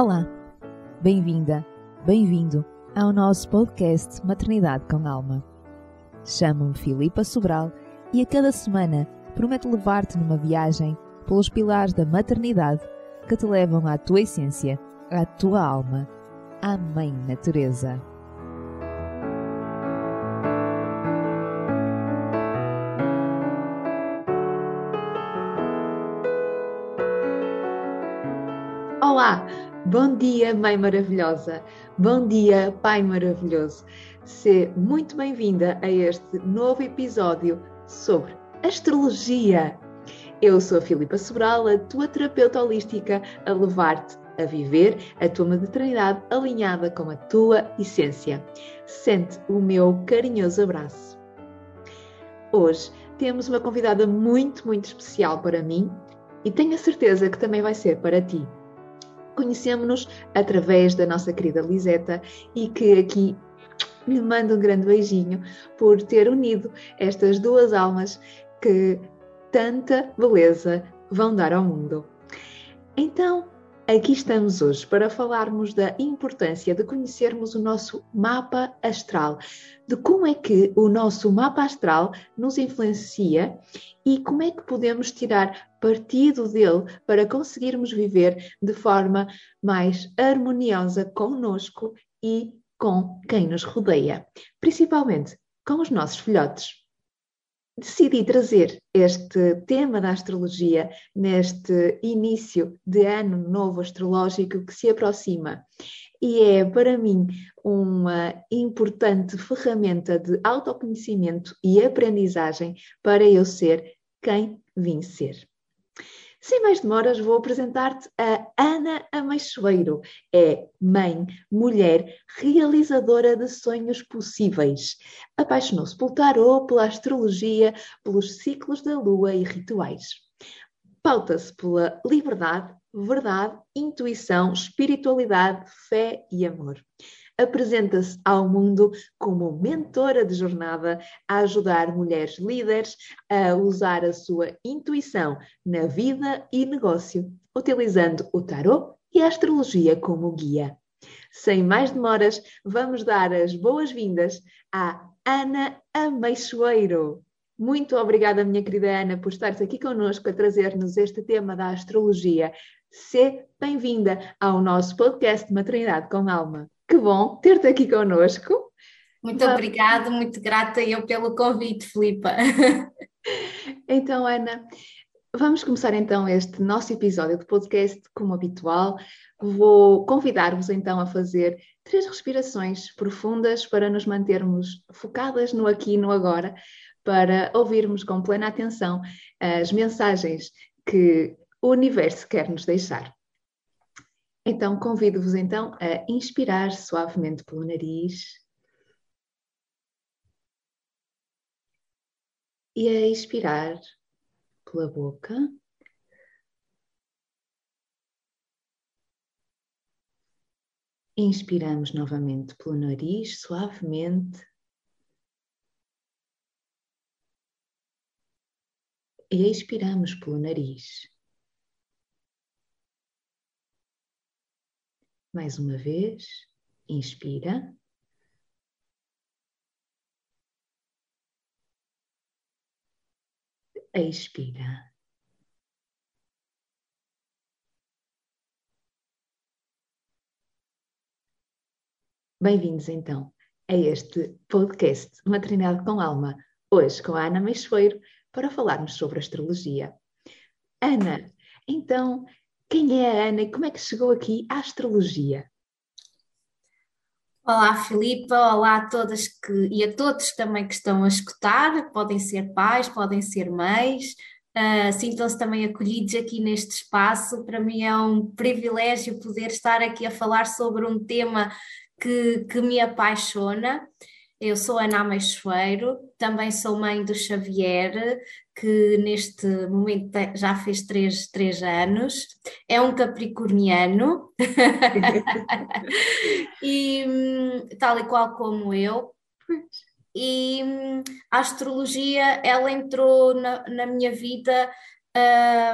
Olá, bem-vinda, bem-vindo ao nosso podcast Maternidade com Alma. Chamo-me Filipa Sobral e a cada semana prometo levar-te numa viagem pelos pilares da maternidade que te levam à tua essência, à tua alma, à Mãe Natureza. Olá, bom dia, Mãe Maravilhosa, bom dia, Pai Maravilhoso. Seja muito bem-vinda a este novo episódio sobre astrologia. Eu sou a Filipa Sobral, a tua terapeuta holística, a levar-te a viver a tua maternidade alinhada com a tua essência. Sente o meu carinhoso abraço. Hoje temos uma convidada muito, muito especial para mim e tenho a certeza que também vai ser para ti. Conhecemos-nos através da nossa querida Liseta e que aqui lhe mando um grande beijinho por ter unido estas duas almas que tanta beleza vão dar ao mundo. Então, aqui estamos hoje para falarmos da importância de conhecermos o nosso mapa astral, de como é que o nosso mapa astral nos influencia e como é que podemos tirar partido dele para conseguirmos viver de forma mais harmoniosa conosco e com quem nos rodeia, principalmente com os nossos filhotes decidi trazer este tema da astrologia neste início de ano novo astrológico que se aproxima. E é para mim uma importante ferramenta de autoconhecimento e aprendizagem para eu ser quem vim ser. Sem mais demoras, vou apresentar-te a Ana Ameixoeiro. É mãe, mulher, realizadora de sonhos possíveis. Apaixonou-se pelo tarô, pela astrologia, pelos ciclos da lua e rituais. Pauta-se pela liberdade, verdade, intuição, espiritualidade, fé e amor apresenta-se ao mundo como mentora de jornada a ajudar mulheres líderes a usar a sua intuição na vida e negócio, utilizando o tarot e a astrologia como guia. Sem mais demoras, vamos dar as boas-vindas à Ana Ameixoeiro. Muito obrigada, minha querida Ana, por estares aqui connosco a trazer-nos este tema da astrologia. Seja bem-vinda ao nosso podcast Maternidade com Alma. Que bom ter-te aqui connosco. Muito Vamos... obrigada, muito grata eu pelo convite, Filipa. Então, Ana, vamos começar então este nosso episódio de podcast como habitual. Vou convidar-vos então a fazer três respirações profundas para nos mantermos focadas no aqui e no agora, para ouvirmos com plena atenção as mensagens que o universo quer nos deixar. Então, convido-vos então a inspirar suavemente pelo nariz e a expirar pela boca. Inspiramos novamente pelo nariz, suavemente. E expiramos pelo nariz. Mais uma vez, inspira. Expira. Bem-vindos então a este podcast Maternidade com Alma, hoje com a Ana Meixoeiro, para falarmos sobre astrologia. Ana, então quem é a Ana e como é que chegou aqui à astrologia? Olá, Filipa, olá a todas que, e a todos também que estão a escutar, podem ser pais, podem ser mães, uh, sintam-se também acolhidos aqui neste espaço. Para mim é um privilégio poder estar aqui a falar sobre um tema que, que me apaixona. Eu sou Ana Meixoeiro, também sou mãe do Xavier, que neste momento já fez três, três anos, é um capricorniano, e tal e qual como eu. E a astrologia, ela entrou na, na minha vida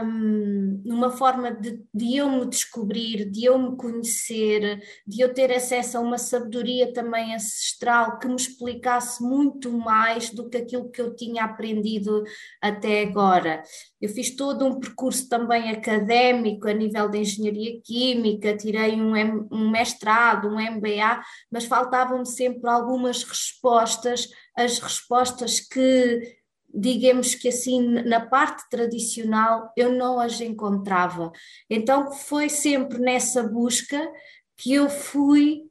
um, numa forma de, de, eu me descobrir, de eu me conhecer, de eu ter acesso a uma sabedoria também ancestral que me explicasse muito mais do que aquilo que eu tinha aprendido até agora. Eu fiz todo um percurso também académico a nível de engenharia química, tirei um, um mestrado, um MBA, mas faltavam-me sempre algumas respostas, as respostas que digamos que assim, na parte tradicional, eu não as encontrava. Então foi sempre nessa busca que eu fui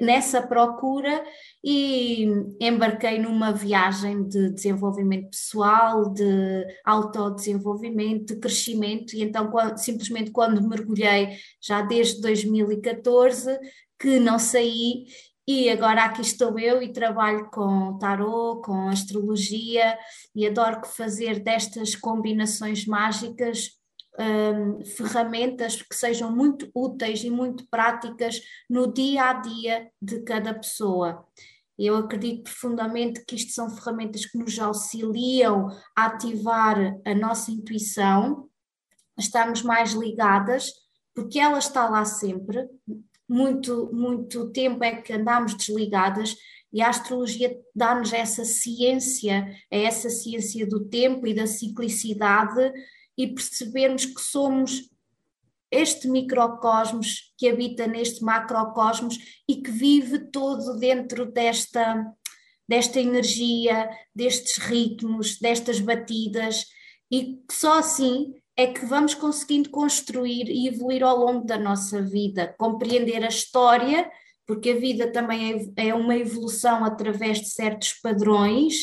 nessa procura e embarquei numa viagem de desenvolvimento pessoal, de autodesenvolvimento, de crescimento, e então simplesmente quando mergulhei, já desde 2014, que não saí e agora aqui estou eu e trabalho com tarot, com astrologia e adoro fazer destas combinações mágicas um, ferramentas que sejam muito úteis e muito práticas no dia a dia de cada pessoa. Eu acredito profundamente que isto são ferramentas que nos auxiliam a ativar a nossa intuição, a estarmos mais ligadas, porque ela está lá sempre, muito, muito tempo é que andamos desligadas e a astrologia dá-nos essa ciência, é essa ciência do tempo e da ciclicidade e percebermos que somos este microcosmos que habita neste macrocosmos e que vive todo dentro desta, desta energia, destes ritmos, destas batidas, e que só assim é que vamos conseguindo construir e evoluir ao longo da nossa vida, compreender a história, porque a vida também é, é uma evolução através de certos padrões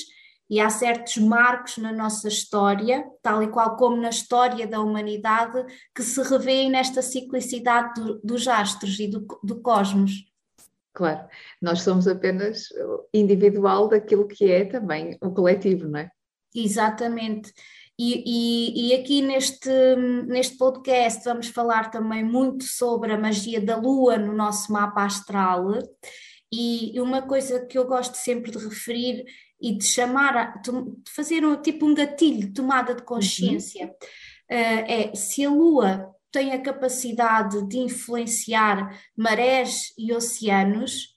e há certos marcos na nossa história, tal e qual como na história da humanidade, que se revêem nesta ciclicidade do, dos astros e do, do cosmos. Claro, nós somos apenas individual daquilo que é também o coletivo, não é? Exatamente. E, e, e, aqui neste, neste podcast vamos falar também muito sobre a magia da Lua no nosso mapa astral. E uma coisa que eu gosto sempre de referir e de chamar, a, de fazer um, tipo um gatilho de tomada de consciência, uhum. é se a Lua tem a capacidade de influenciar marés e oceanos,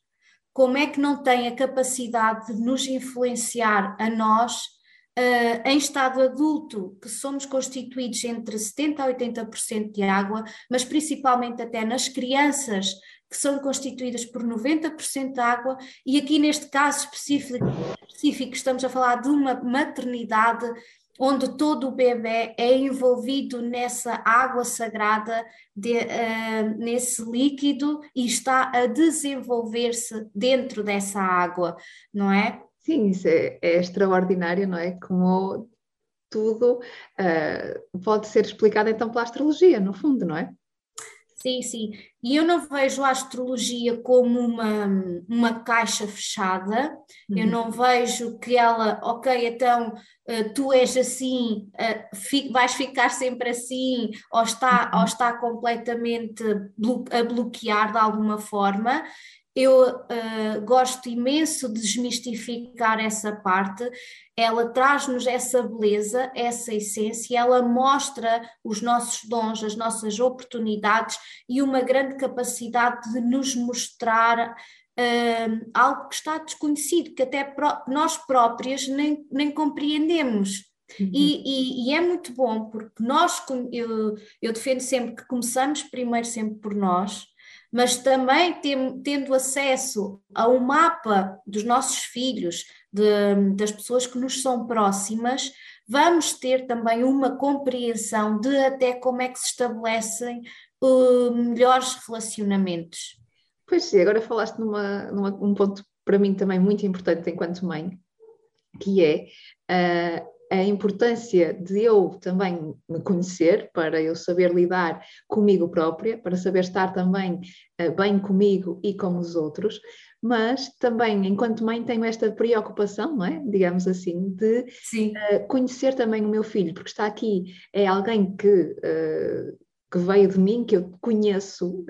como é que não tem a capacidade de nos influenciar a nós Uh, em estado adulto, que somos constituídos entre 70% a 80% de água, mas principalmente até nas crianças, que são constituídas por 90% de água, e aqui neste caso específico, específico estamos a falar de uma maternidade onde todo o bebê é envolvido nessa água sagrada, de, uh, nesse líquido e está a desenvolver-se dentro dessa água, não é? Sim, isso é, é extraordinário, não é? Como tudo uh, pode ser explicado então pela astrologia, no fundo, não é? Sim, sim. E eu não vejo a astrologia como uma, uma caixa fechada, uhum. eu não vejo que ela, ok, então uh, tu és assim, uh, fi, vais ficar sempre assim, ou está, uhum. ou está completamente blo a bloquear de alguma forma. Eu uh, gosto imenso de desmistificar essa parte. Ela traz-nos essa beleza, essa essência, ela mostra os nossos dons, as nossas oportunidades e uma grande capacidade de nos mostrar uh, algo que está desconhecido, que até pró nós próprias nem, nem compreendemos. Uhum. E, e, e, é muito bom porque nós, eu, eu defendo sempre que começamos primeiro sempre por nós, mas também tem, tendo acesso a um mapa dos nossos filhos, de, das pessoas que nos são próximas, vamos ter também uma compreensão de até como é que se estabelecem uh, melhores relacionamentos. Pois sim, agora falaste numa, numa, um ponto para mim também muito importante enquanto mãe, que é uh, a importância de eu também me conhecer, para eu saber lidar comigo própria, para saber estar também uh, bem comigo e com os outros, mas também, enquanto mãe, tenho esta preocupação, não é? digamos assim, de uh, conhecer também o meu filho, porque está aqui, é alguém que, uh, que veio de mim, que eu conheço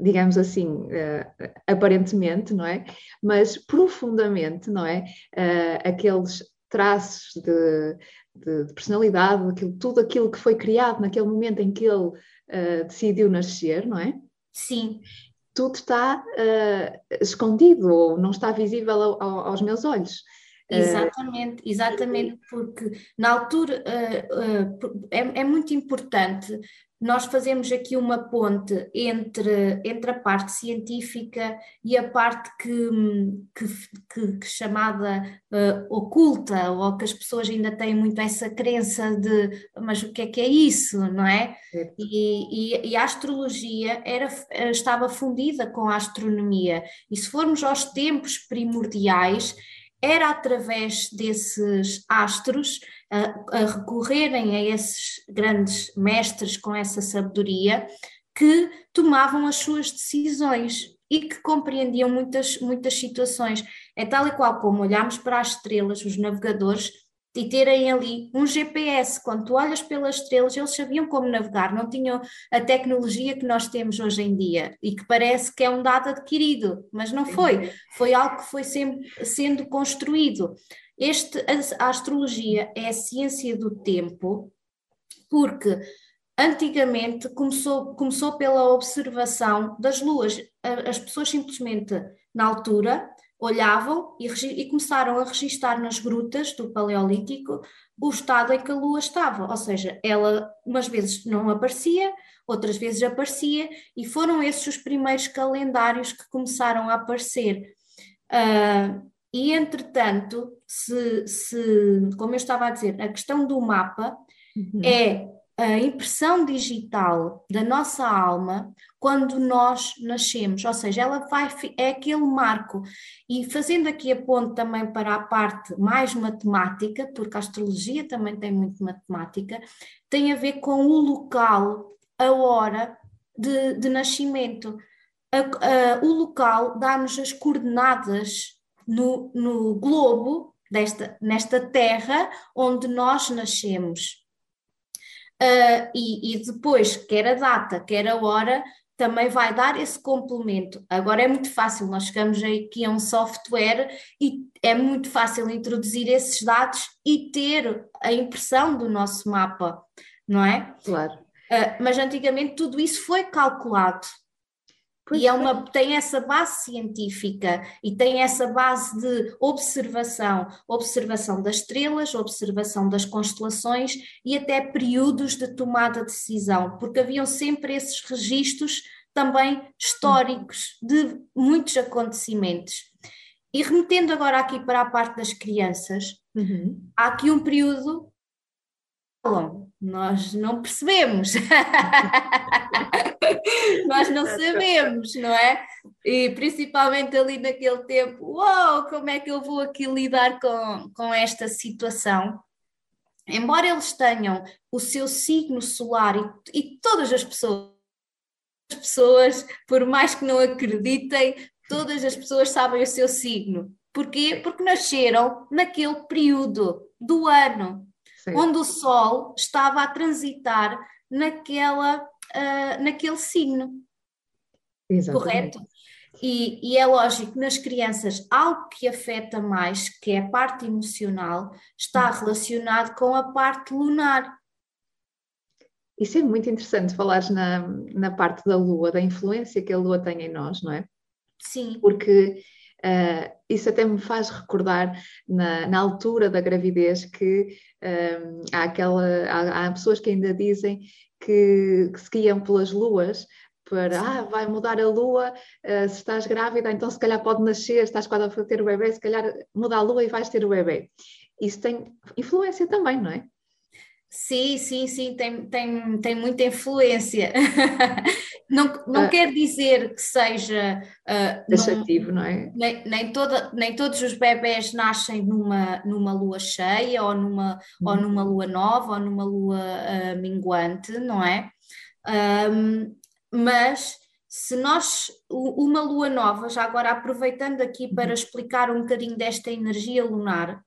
digamos assim, uh, aparentemente, não é? Mas profundamente, não é? Uh, aqueles traços de, de, de personalidade, aquilo, tudo aquilo que foi criado naquele momento em que ele uh, decidiu nascer, não é? Sim. Tudo está uh, escondido ou não está visível ao, ao, aos meus olhos. Exatamente, exatamente, porque na altura uh, uh, é, é, muito importante nós fazemos aqui uma ponte entre, entre a parte científica e a parte que, que, que, chamada uh, oculta, ou que as pessoas ainda têm muito essa crença de mas o que é que é isso, não é? E, e, e, a astrologia era, estava fundida com a astronomia, e se formos aos tempos primordiais, era através desses astros a, a, recorrerem a esses grandes mestres com essa sabedoria que tomavam as suas decisões e que compreendiam muitas, muitas situações. É tal e qual como olhamos para as estrelas, os navegadores e terem ali um GPS. Quando tu olhas pelas estrelas, eles sabiam como navegar, não tinham a tecnologia que nós temos hoje em dia e que parece que é um dado adquirido, mas não foi. Foi algo que foi sempre sendo construído. Este, a, astrologia é a ciência do tempo, porque antigamente começou, começou pela observação das luas. As pessoas simplesmente, na altura, olhavam e, e, começaram a registar nas grutas do Paleolítico o estado em que a Lua estava, ou seja, ela umas vezes não aparecia, outras vezes aparecia, e foram esses os primeiros calendários que começaram a aparecer. Uh, e entretanto, se, se, como eu estava a dizer, a questão do mapa uhum. é a impressão digital da nossa alma quando nós nascemos, ou seja, ela vai é aquele marco. E fazendo aqui a ponte também para a parte mais matemática, porque a astrologia também tem muito matemática, tem a ver com o local, a hora de, de nascimento. A, a, o local dá-nos as coordenadas no, no globo, desta, nesta terra onde nós nascemos. Uh, e, e, depois, quer a data, quer a hora, também vai dar esse complemento. Agora é muito fácil, nós chegamos aqui a um software e é muito fácil introduzir esses dados e ter a impressão do nosso mapa, não é? Claro. Uh, mas antigamente tudo isso foi calculado. Pois e é uma, tem essa base científica e tem essa base de observação, observação das estrelas, observação das constelações e até períodos de tomada de decisão, porque haviam sempre esses registros também históricos de muitos acontecimentos. E remetendo agora aqui para a parte das crianças, uhum. há aqui um período nós não percebemos. Nós não sabemos, não é? E principalmente ali naquele tempo, uau, como é que eu vou aqui lidar com, com esta situação? Embora eles tenham o seu signo solar e, e todas as pessoas, as pessoas, por mais que não acreditem, todas as pessoas sabem o seu signo. Porquê? Porque nasceram naquele período do ano, Sim. onde o Sol estava a transitar naquela uh, naquele signo. Exatamente. Correto? E, e, é lógico, nas crianças, algo que afeta mais, que é a parte emocional, está uhum. relacionado com a parte lunar. Isso é muito interessante falares na, na parte da lua, da influência que a lua tem em nós, não é? Sim. Porque uh, isso até me faz recordar na, na altura da gravidez que um, há, aquela, há, há pessoas que ainda dizem que, que se guiam pelas luas para, ah, vai mudar a lua, uh, se estás grávida, então se calhar pode nascer, estás quase a ter o bebê, se calhar muda a lua e vais ter o bebê. Isso tem influência também, não é? Sim, sim, sim, tem, tem, tem muita influência. não não ah, quer dizer que seja. Uh, taxativo, não, não é? Nem, nem, toda, nem todos os bebés nascem numa, numa lua cheia, ou numa, ou uhum. numa lua nova, ou numa lua uh, minguante, não é? Um, mas se nós, uma lua nova, já agora aproveitando aqui para uhum. explicar um bocadinho desta energia lunar,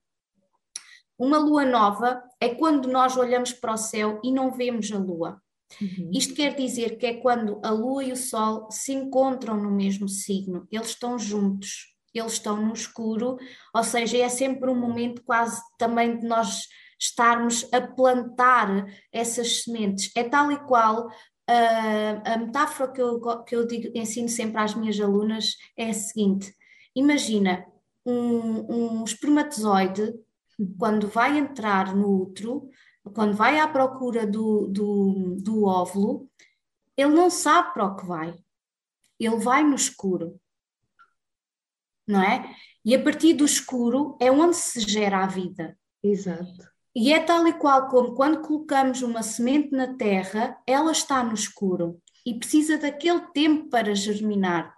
uma lua nova é quando nós olhamos para o céu e não vemos a lua. Uhum. Isto quer dizer que é quando a lua e o sol se encontram no mesmo signo, eles estão juntos, eles estão no escuro, ou seja, é sempre um momento quase também de nós estarmos a plantar essas sementes. É tal e qual uh, a metáfora que eu, que eu digo, ensino sempre às minhas alunas é a seguinte: imagina um, um espermatozoide quando vai entrar no útero, quando vai à procura do, do, do óvulo, ele não sabe para o que vai, ele vai no escuro, não é? E a partir do escuro é onde se gera a vida. Exato. E é tal e qual como quando colocamos uma semente na terra, ela está no escuro e precisa daquele tempo para germinar,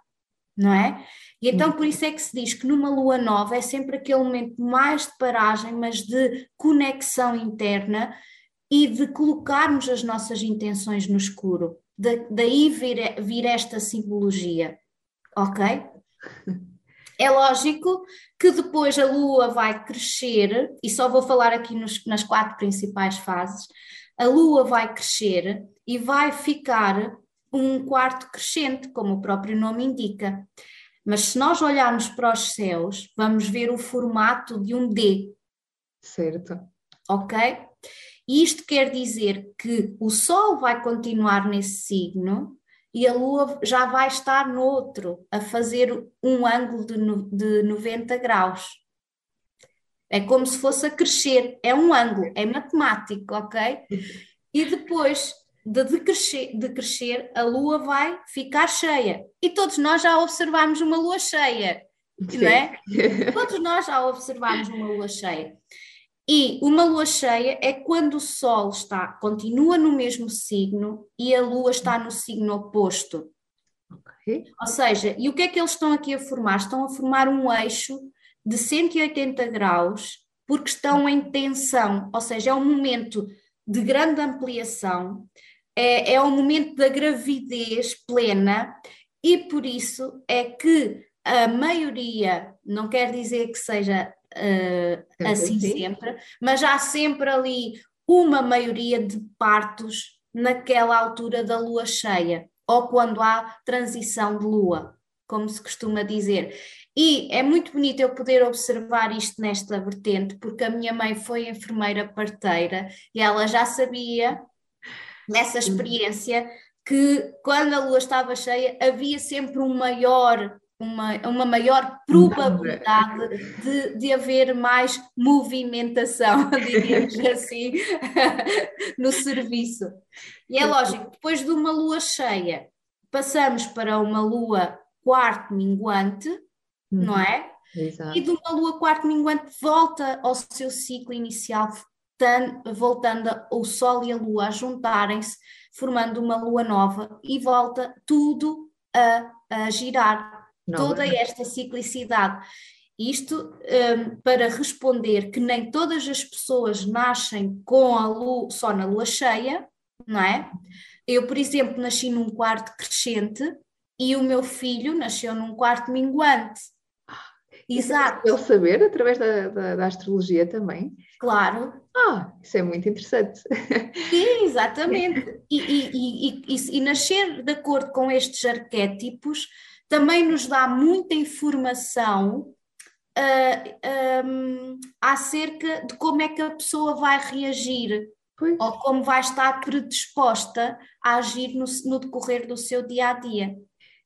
não é? E então por isso é que se diz que numa lua nova é sempre aquele momento mais de paragem, mas de conexão interna e de colocarmos as nossas intenções no escuro. Da, daí vir, vir esta simbologia, ok? É lógico que depois a Lua vai crescer, e só vou falar aqui nos, nas quatro principais fases. A Lua vai crescer e vai ficar um quarto crescente, como o próprio nome indica. Mas se nós olharmos para os céus, vamos ver o formato de um D. Certo. Ok? Isto quer dizer que o Sol vai continuar nesse signo, e a Lua já vai estar no outro, a fazer um ângulo de, no, de 90 graus. É como se fosse a crescer, é um ângulo, é matemático, ok? E depois de, de, crescer, de crescer, a Lua vai ficar cheia. E todos nós já observamos uma Lua cheia, Sim. não é? Todos nós já observamos uma Lua cheia. E uma lua cheia é quando o Sol está, continua no mesmo signo e a Lua está no signo oposto. Okay. Ou seja, e o que é que eles estão aqui a formar? Estão a formar um eixo de 180 graus porque estão em tensão, ou seja, é um momento de grande ampliação, é, é um momento da gravidez plena e por isso é que a maioria, não quer dizer que seja uh, assim sempre, mas há sempre ali uma maioria de partos naquela altura da lua cheia, ou quando há transição de lua, como se costuma dizer. E é muito bonito eu poder observar isto nesta vertente, porque a minha mãe foi enfermeira parteira e ela já sabia, nessa experiência, que quando a lua estava cheia havia sempre um maior uma, uma maior probabilidade de, de haver mais movimentação, diríamos assim, no serviço. E é lógico, depois de uma lua cheia, passamos para uma lua quarto minguante, uhum. não é? Exato. E de uma lua quarto minguante volta ao seu ciclo inicial, voltando o Sol e a Lua a juntarem-se, formando uma lua nova e volta tudo a, a girar toda esta ciclicidade. Isto um, para responder que nem todas as pessoas nascem com a lua, só na lua cheia, não é? Eu, por exemplo, nasci num quarto crescente e o meu filho nasceu num quarto minguante. Exato. Ele saber através da, da, da, astrologia também. Claro. Ah, isso é muito interessante. Sim, exatamente. E, e, e, e, nascer de acordo com estes arquétipos também nos dá muita informação uh, um, acerca de como é que a pessoa vai reagir pois. ou como vai estar predisposta a agir no, no decorrer do seu dia a dia.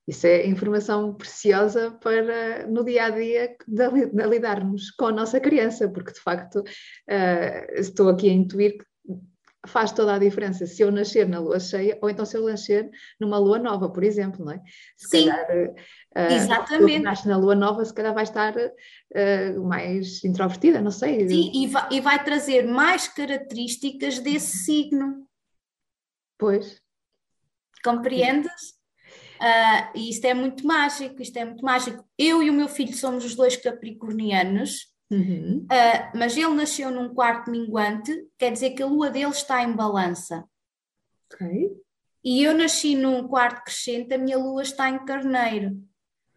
Isso é informação preciosa para no dia a dia de, de lidarmos com a nossa criança, porque de facto uh, estou aqui a intuir que faz toda a diferença se eu nascer na lua cheia ou então se eu nascer numa lua nova, por exemplo, não é? Se Sim, calhar, uh, exatamente. nasce na lua nova, se calhar vai estar uh, mais introvertida, não sei. Sim, e vai, e vai trazer mais características desse signo. Pois. Compreendes? Uh, e isto é muito mágico, isto é muito mágico. Eu e o meu filho somos os dois capricornianos, Uhum. Uh, mas ele nasceu num quarto minguante, quer dizer que a lua dele está em balança. Ok. E eu nasci num quarto crescente, a minha lua está em carneiro.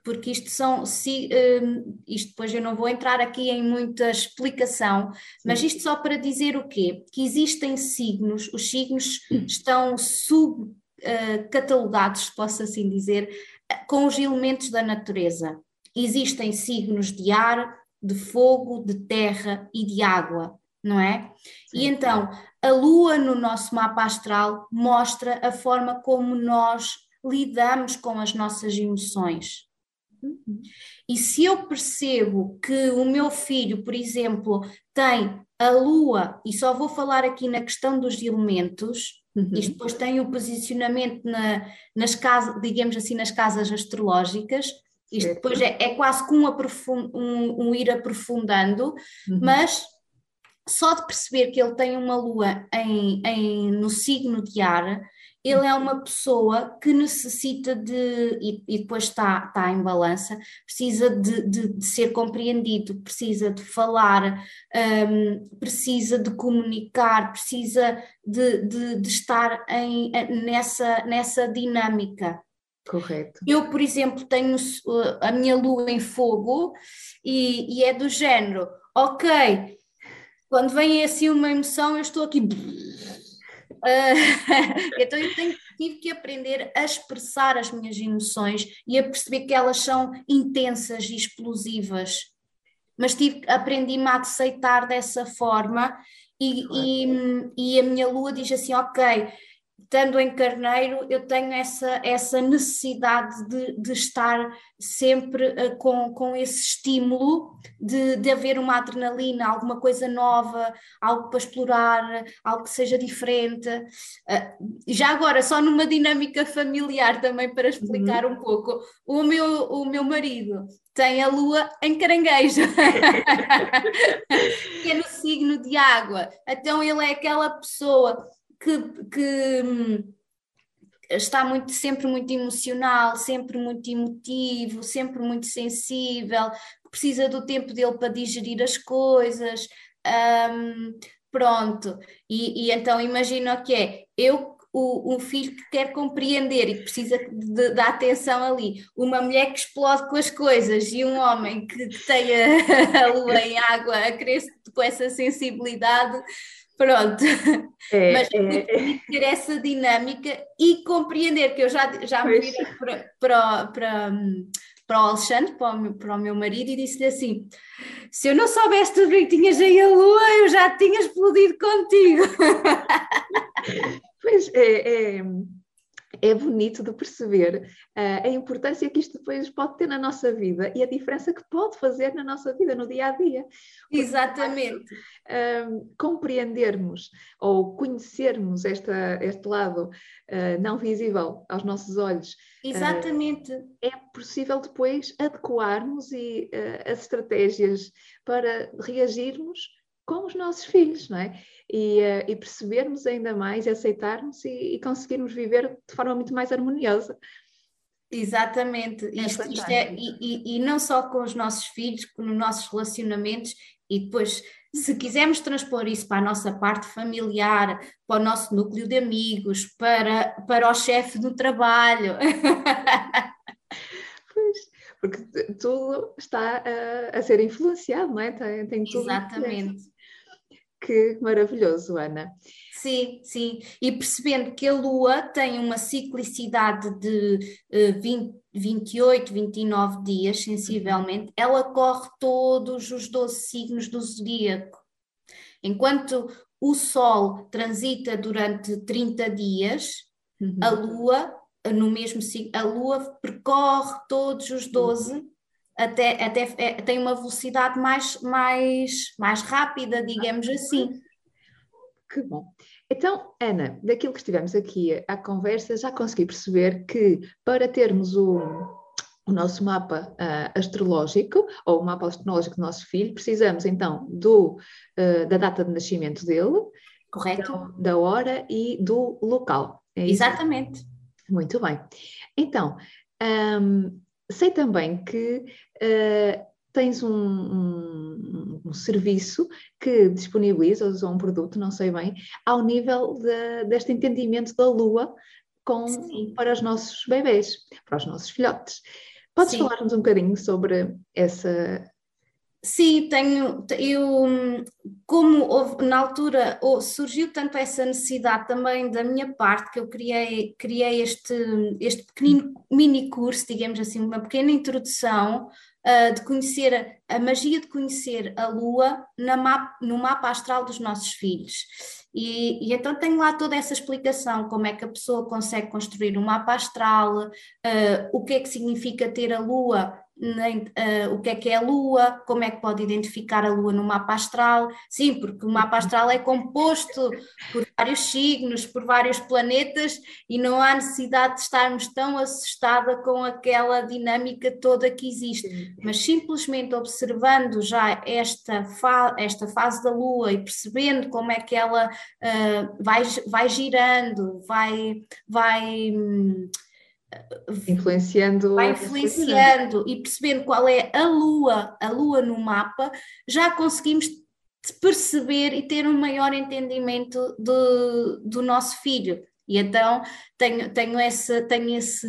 Porque isto são, se, um, isto depois eu não vou entrar aqui em muita explicação, mas isto só para dizer o quê? Que existem signos, os signos estão subcatalogados, uh, posso assim dizer, com os elementos da natureza. Existem signos de ar, de fogo, de terra e de água. não é? Sim. E então, a lua no nosso mapa astral mostra a forma como nós lidamos com as nossas emoções. Uhum. E se eu percebo que o meu filho, por exemplo, tem a lua, e só vou falar aqui na questão dos elementos, uhum. isto depois tem o posicionamento na, nas casas, digamos assim, nas casas astrológicas, isto certo. depois é, é quase que um, um, um ir aprofundando, uhum. mas só de perceber que ele tem uma lua em, em, no signo de ar, ele é uma pessoa que necessita de, e, e depois está, está em balança, precisa de, de, de ser compreendido, precisa de falar, um, precisa de comunicar, precisa de, de, de estar em, nessa, nessa dinâmica. Correto. Eu, por exemplo, tenho uh, a minha lua em fogo e, e é do género, ok, quando vem assim uma emoção, eu estou aqui. Então eu tenho, tive que aprender a expressar as minhas emoções e a perceber que elas são intensas e explosivas. Mas tive, aprendi-me a aceitar dessa forma e, e, e a minha lua diz assim: ok, estando em Carneiro, eu tenho essa, essa necessidade de, de estar sempre uh, com, com esse estímulo de, de haver uma adrenalina, alguma coisa nova, algo para explorar, algo que seja diferente. Uh, já agora, só numa dinâmica familiar também para explicar uhum. um pouco, o meu, o meu marido tem a lua em caranguejo, que é no signo de água. Então ele é aquela pessoa que, que hum, está muito, sempre muito emocional, sempre muito emotivo, sempre muito sensível, precisa do tempo dele para digerir as coisas. Um, pronto, e, e, então imagina o que é, eu o, um filho que quer compreender e que precisa da atenção ali, uma mulher que explode com as coisas e um homem que, tem a, a lua em água a crescer com essa sensibilidade, Pronto, é, mas é, ter essa dinâmica e compreender que eu já, já me virei para, para, para, para o Alexandre, para o, meu, para o meu marido, e disse-lhe assim: se eu não soubesse tudo que tinhas aí a lua, eu já tinha explodido contigo. Pois é, é é bonito de perceber uh, a importância que isto depois pode ter na nossa vida e a diferença que pode fazer na nossa vida, no dia a dia. Exatamente. Uh, compreendermos ou conhecermos esta, este lado uh, não visível aos nossos olhos. Exatamente. é possível depois adequarmos e, as estratégias para reagirmos com os nossos filhos, não é? E, uh, e percebermos ainda mais, aceitarmos e, e, conseguirmos viver de forma muito mais harmoniosa. Exatamente, é isto, isto é, e, e, não só com os nossos filhos, nos nossos relacionamentos, e depois, se quisermos transpor isso para a nossa parte familiar, para o nosso núcleo de amigos, para, para o chefe do trabalho. pois, porque tudo está a, a ser influenciado, não é? Tem, tem tudo Exatamente. Que maravilhoso, Ana. Sim, sim. E percebendo que a Lua tem uma ciclicidade de uh, 20, 28, 29 dias, sensivelmente, ela corre todos os 12 signos do zodíaco. Enquanto o Sol transita durante 30 dias, uhum. a Lua, no mesmo signo, a Lua percorre todos os 12 uhum até, até é, tem uma velocidade mais, mais, mais rápida, digamos assim. Que bom. Então, Ana, daquilo que estivemos aqui à conversa, já consegui perceber que para termos o, o nosso mapa uh, astrológico, ou o mapa astrológico do nosso filho, precisamos então do, uh, da data de nascimento dele, correto? Da, da hora e do local. É Exatamente. Muito bem. Então, um, sei também que uh, tens um, um, um, serviço que disponibilizas ou um produto, não sei bem, ao nível de, deste entendimento da Lua com, para os nossos bebês, para os nossos filhotes. Podes falar-nos um bocadinho sobre essa, Sim, tenho, eu, como houve, na altura surgiu tanto essa necessidade também da minha parte que eu criei, criei este, este pequenino mini curso, digamos assim, uma pequena introdução uh, de conhecer a, a, magia de conhecer a Lua na mapa, no mapa astral dos nossos filhos. E, e, então tenho lá toda essa explicação, como é que a pessoa consegue construir um mapa astral, uh, o que é que significa ter a Lua nem, uh, o que é que é a Lua, como é que pode identificar a Lua no mapa astral. Sim, porque o mapa astral é composto por vários signos, por vários planetas, e não há necessidade de estarmos tão assustada com aquela dinâmica toda que existe. Mas simplesmente observando já esta, fa esta fase da Lua e percebendo como é que ela uh, vai, vai girando, vai. vai hum, influenciando vai influenciando e percebendo qual é a lua, a lua no mapa, já conseguimos perceber e ter um maior entendimento do, do nosso filho. E então tenho, tenho, esse, tenho esse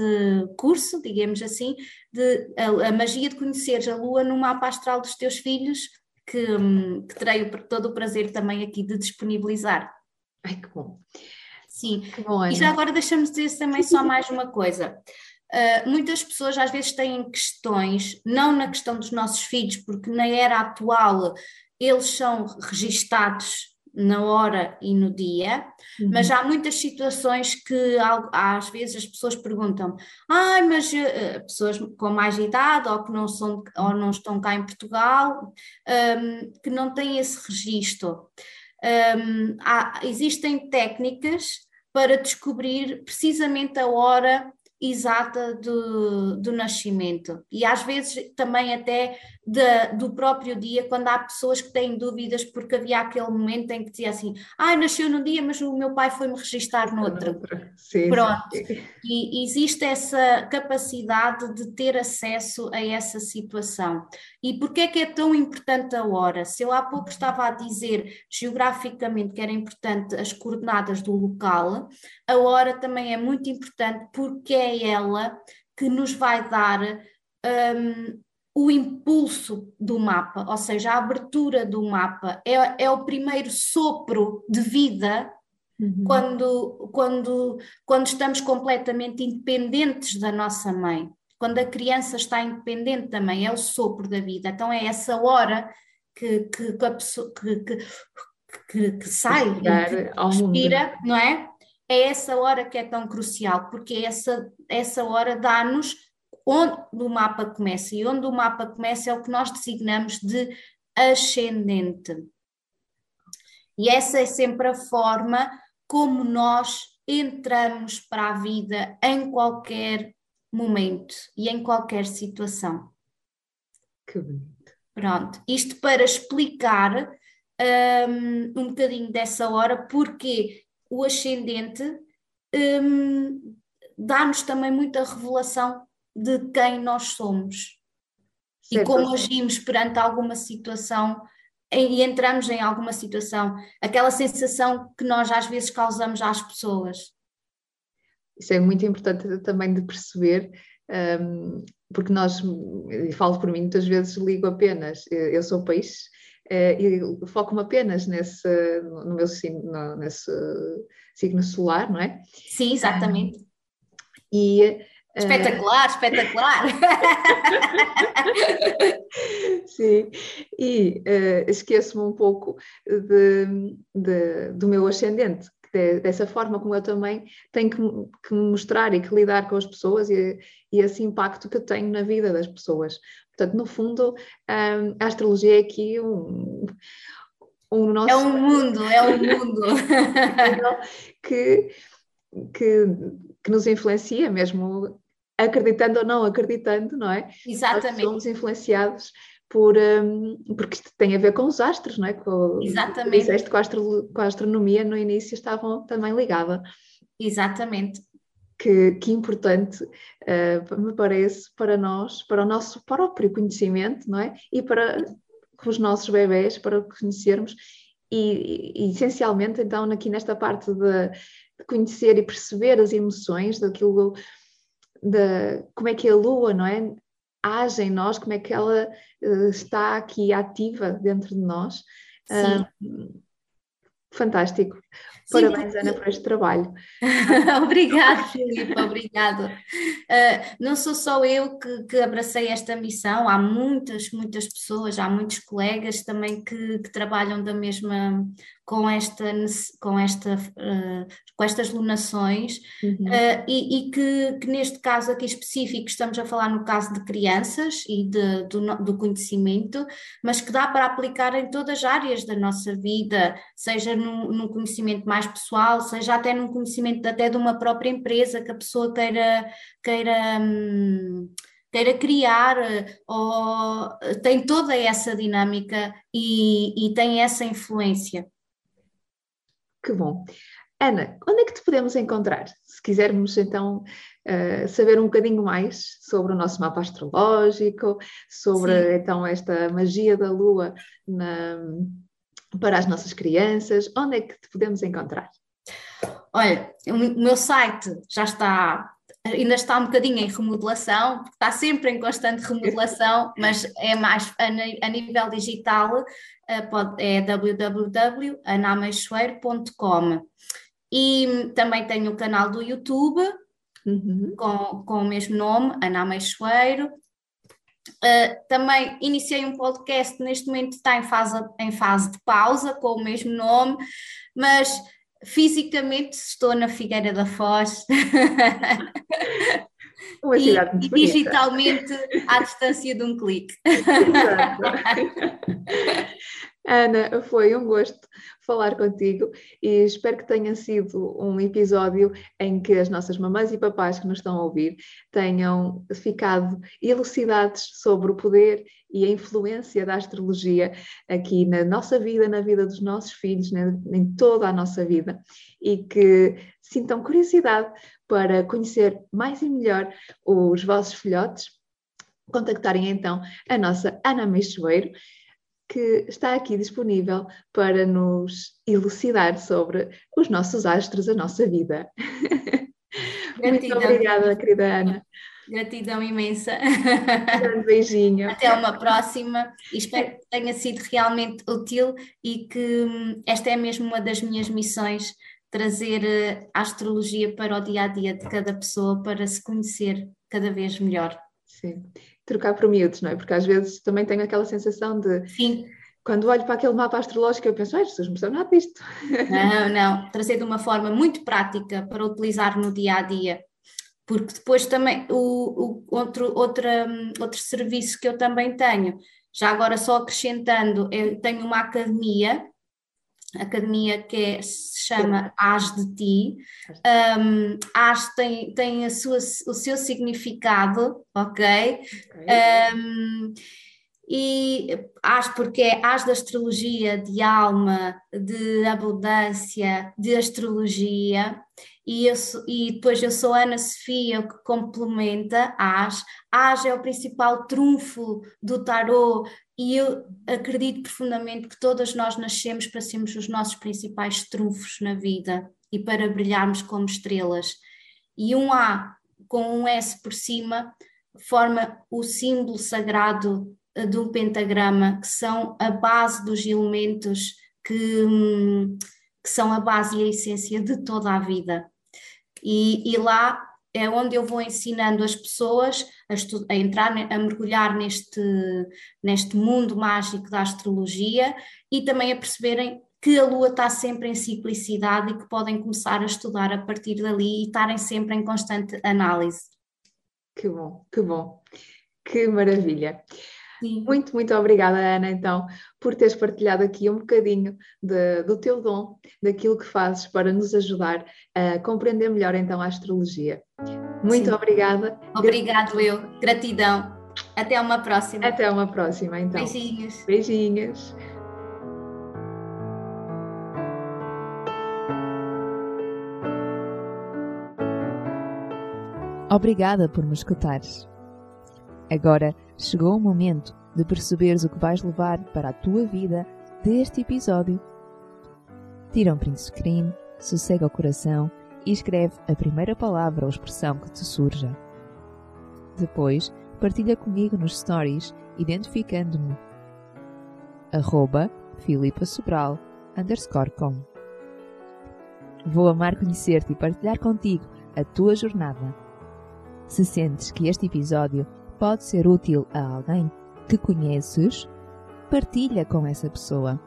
curso, digamos assim, de a, a magia de conheceres a lua no mapa astral dos teus filhos, que, que terei todo o prazer também aqui de disponibilizar. Ai, que bom. Sim, e já agora deixamos dizer também só mais uma coisa. Uh, muitas pessoas às vezes têm questões, não na questão dos nossos filhos, porque na era atual eles são registados na hora e no dia, uhum. mas há muitas situações que às vezes as pessoas perguntam, ah, mas uh, pessoas com mais idade ou que não, são, ou não estão cá em Portugal, um, que não têm esse registro. Um, há, existem técnicas para descobrir precisamente a hora exata do, do nascimento e às vezes também até de, do próprio dia, quando há pessoas que têm dúvidas porque havia aquele momento em que dizia assim, ah, nasceu num dia, mas o meu pai foi-me registrar noutro. Sim, Pronto. Sim. E existe essa capacidade de ter acesso a essa situação. E porquê é que é tão importante a hora? Se eu há pouco estava a dizer geograficamente que era importante as coordenadas do local, a hora também é muito importante porque é ela que nos vai dar um, o impulso do mapa, ou seja, a abertura do mapa, é, é o primeiro sopro de vida uhum. quando, quando, quando estamos completamente independentes da nossa mãe. Quando a criança está independente da mãe, é o sopro da vida. Então é essa hora que, que, que a pessoa que, que, que, que sai, que respira, não é? É essa hora que é tão crucial, porque essa, essa hora dá-nos onde o mapa começa, e onde o mapa começa é o que nós designamos de ascendente. E essa é sempre a forma como nós entramos para a vida em qualquer momento e em qualquer situação. Que bonito. Pronto, isto para explicar um, um bocadinho dessa hora, porque o ascendente um, dá-nos também muita revelação de quem nós somos certo. e como agimos perante alguma situação e entramos em alguma situação, aquela sensação que nós às vezes causamos às pessoas. Isso é muito importante também de perceber, um, porque nós, falo por mim, muitas vezes ligo apenas, eu sou peixe, eh, e foco-me apenas nesse, no meu signo, nesse signo solar, não é? Sim, exatamente. E eh, Espetacular, espetacular! Sim, e uh, esqueço-me um pouco de, de, do meu ascendente, de, dessa forma como eu também tenho que, que mostrar e que lidar com as pessoas e, e esse impacto que eu tenho na vida das pessoas. Portanto, no fundo, um, a astrologia é aqui um, um nosso... É um mundo, é um mundo. que, que, que nos influencia mesmo, acreditando ou não acreditando, não é? Exatamente. Nós somos influenciados por, um, porque isto tem a ver com os astros, não é? Com, Exatamente. Disseste com a, astro, com a astronomia no início estavam também ligada. Exatamente que, que importante uh, me parece para nós, para o nosso próprio conhecimento, não é? E para os nossos bebés, para conhecermos e, e essencialmente então aqui nesta parte de, de, conhecer e perceber as emoções daquilo, de como é que é a lua, não é? Age em nós, como é que ela uh, está aqui ativa dentro de nós. Uh, fantástico. Sim, Parabéns, Ana, por este trabalho. obrigada, Filipe, obrigada. Uh, não sou só eu que, que, abracei esta missão, há muitas, muitas pessoas, há muitos colegas também que, que trabalham da mesma, com, esta, com, esta, uh, com estas lunações uhum. uh, e, e que, que, neste caso aqui específico estamos a falar no caso de crianças e de, do, do, conhecimento, mas que dá para aplicar em todas as áreas da nossa vida, seja num, conhecimento mais pessoal, seja até num conhecimento até de uma própria empresa que a pessoa queira, queira hum, queira criar, ou tem toda essa dinâmica e, e, tem essa influência. Que bom. Ana, onde é que te podemos encontrar? Se quisermos então uh, saber um bocadinho mais sobre o nosso mapa astrológico, sobre Sim. então esta magia da Lua na, para as nossas crianças, onde é que te podemos encontrar? Olha, o meu site já está, ainda está um bocadinho em remodelação, está sempre em constante remodelação, mas é mais a, nível digital, pode, é www.anameixoeiro.com. E também tenho o canal do YouTube, uhum. com, com o mesmo nome, Ana Meixoeiro. Uh, também iniciei um podcast, neste momento está em fase, em fase de pausa, com o mesmo nome, mas fisicamente estou na Figueira da Foz. E, e digitalmente à distância de um clique. Ana, foi um gosto falar contigo e espero que tenha sido um episódio em que as nossas mamães e papais que nos estão a ouvir tenham ficado elucidados sobre o poder e a influência da astrologia aqui na nossa vida, na vida dos nossos filhos, né, em toda a nossa vida e que sintam curiosidade para conhecer mais e melhor os vossos filhotes. Contactarem então a nossa Ana Meixoeiro que está aqui disponível para nos elucidar sobre os nossos astros, a nossa vida. Muito obrigada, querida Ana. Gratidão imensa. Um beijinho. Até uma próxima. Espero que tenha sido realmente útil e que hum, esta é mesmo uma das minhas missões trazer eh, a astrologia para o dia a dia de cada pessoa para se conhecer cada vez melhor. Sim trocar por miúdos, não é? Porque às vezes também tenho aquela sensação de. Sim. Quando olho para aquele mapa astrológico, eu penso, ai, Jesus, não percebo nada disto. Não, não. Trazer de uma forma muito prática para utilizar no dia a dia. Porque depois também, o, o outro, outra, outro serviço que eu também tenho, já agora só acrescentando, eu tenho uma academia academia que é, se chama As de Ti. Um, As tem, tem a sua, o seu significado, ok? okay. Um, e As porque é As da astrologia, de alma, de abundância, de astrologia. E, eu, e depois eu sou Ana Sofia, que complementa As. As é o principal trunfo do tarot e eu acredito profundamente que todas nós nascemos para sermos os nossos principais trunfos na vida e para brilharmos como estrelas. E um A com um S por cima forma o símbolo sagrado eh, do pentagrama, que são a base dos elementos que, hum, que são a base e a essência de toda a vida. E, e lá é onde eu vou ensinando as pessoas a, a, entrar, a mergulhar neste, neste mundo mágico da astrologia e também a perceberem que a Lua está sempre em ciclicidade e que podem começar a estudar a partir dali e estarem sempre em constante análise. Que bom, que bom, que maravilha. Sim. Muito, muito obrigada, Ana, então, por teres partilhado aqui um bocadinho de, do teu dom, daquilo que fazes para nos ajudar a compreender melhor então a astrologia. Muito Sim. obrigada. Obrigado, eu. Gratidão. Até uma próxima. Até uma próxima, então. Beijinhos. Beijinhos. Obrigada por me escutares. Agora chegou o momento de perceberes o que vais levar para a tua vida deste episódio. Tira um print screen, sossega o coração e escreve a primeira palavra ou expressão que te surja. Depois, partilha comigo nos stories, identificando-me. Arroba. Vou amar conhecer-te e partilhar contigo a tua jornada. Se sentes que este episódio pode ser útil a alguém que conheces, partilha com essa pessoa.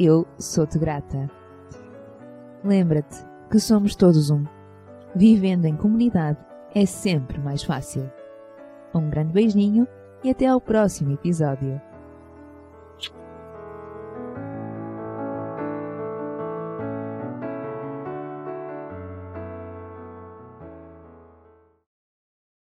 Eu sou-te grata. Lembra-te que somos todos um. Vivendo em comunidade é sempre mais fácil. Um grande beijinho e até ao próximo episódio.